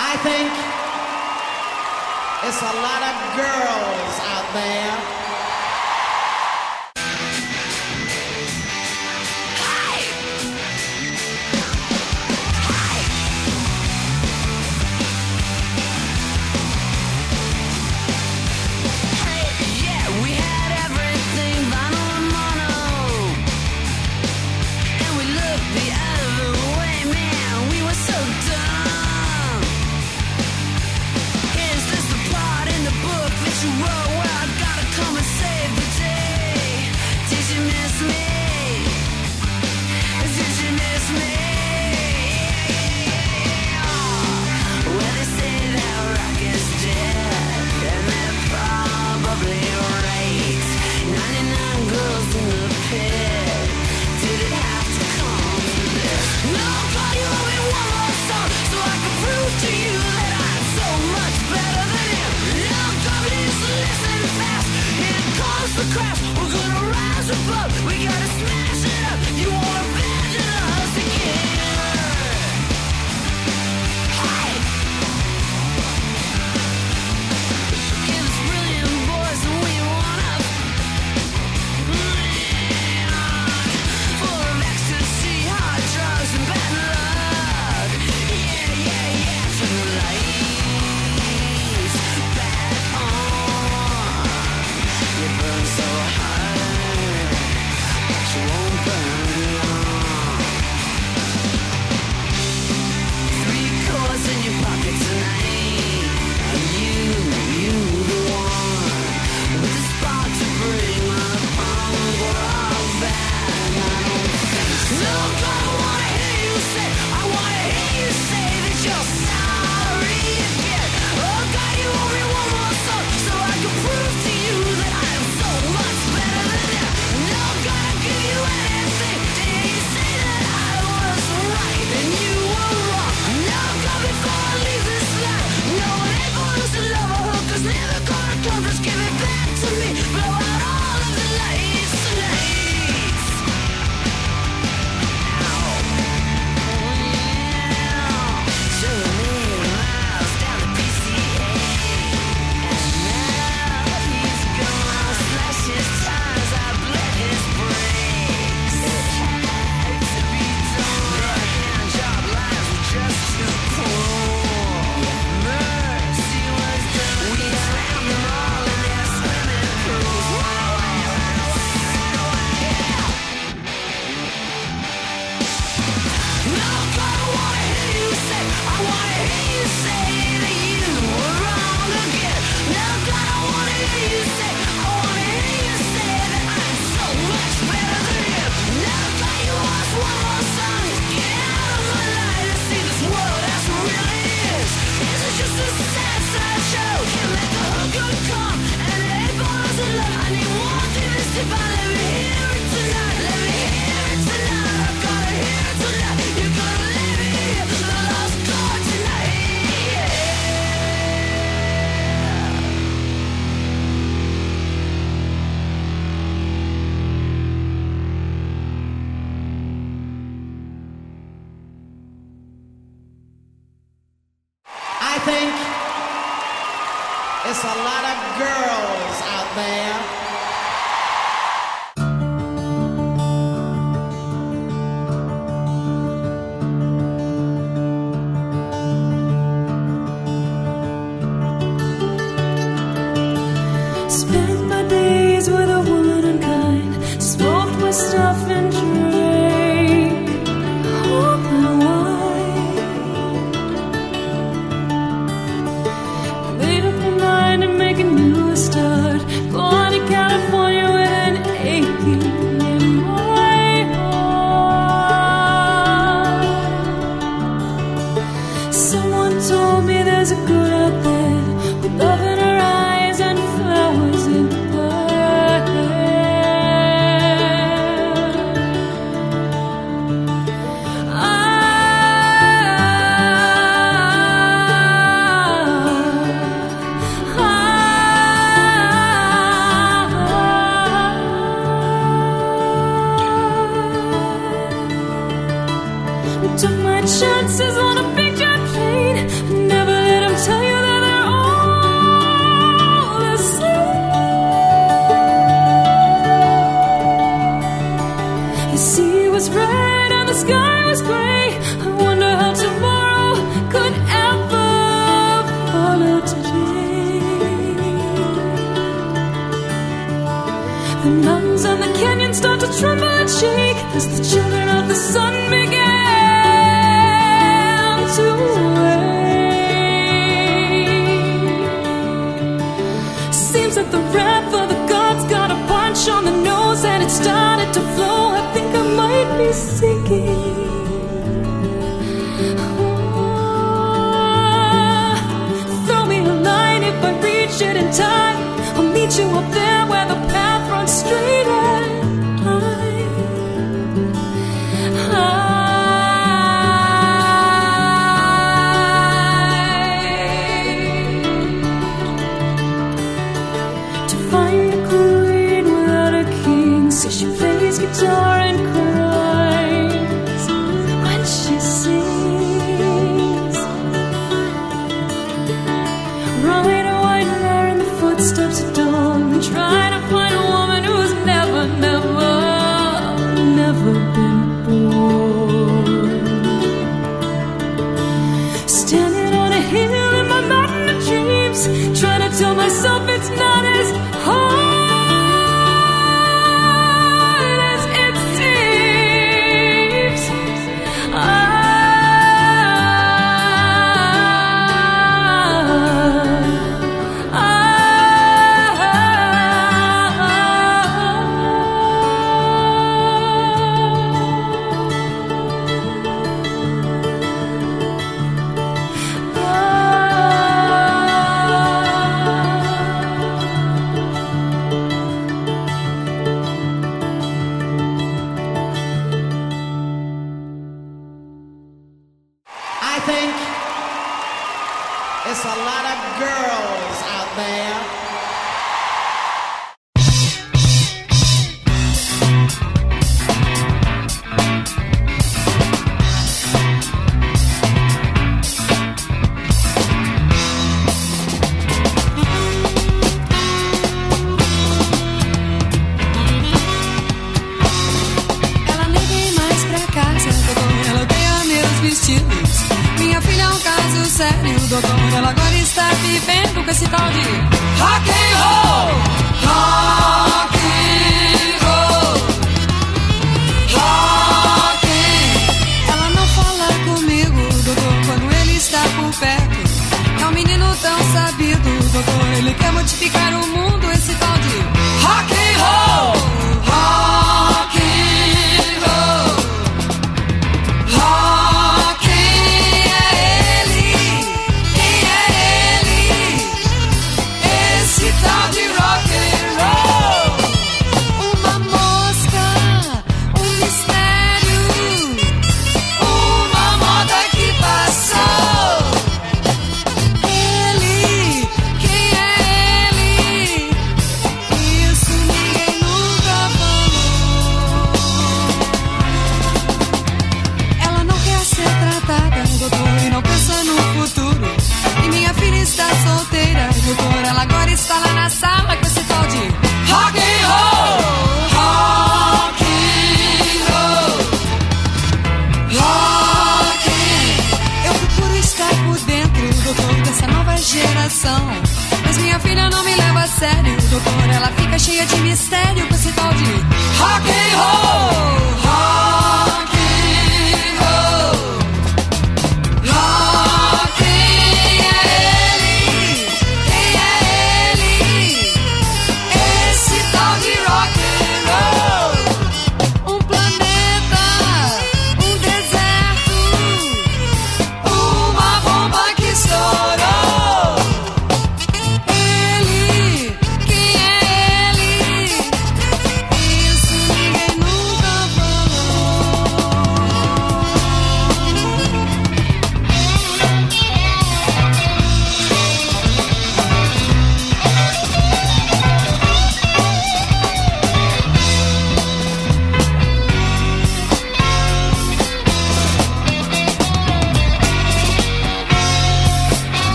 I think it's a lot of girls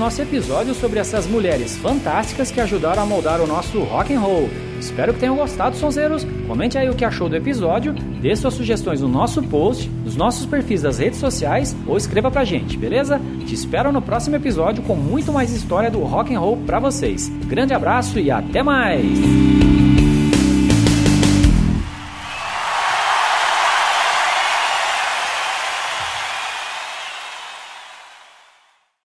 nosso episódio sobre essas mulheres fantásticas que ajudaram a moldar o nosso rock and roll. Espero que tenham gostado, sonzeiros. Comente aí o que achou do episódio, dê suas sugestões no nosso post, nos nossos perfis das redes sociais ou escreva pra gente, beleza? Te espero no próximo episódio com muito mais história do rock and roll pra vocês. Grande abraço e até mais.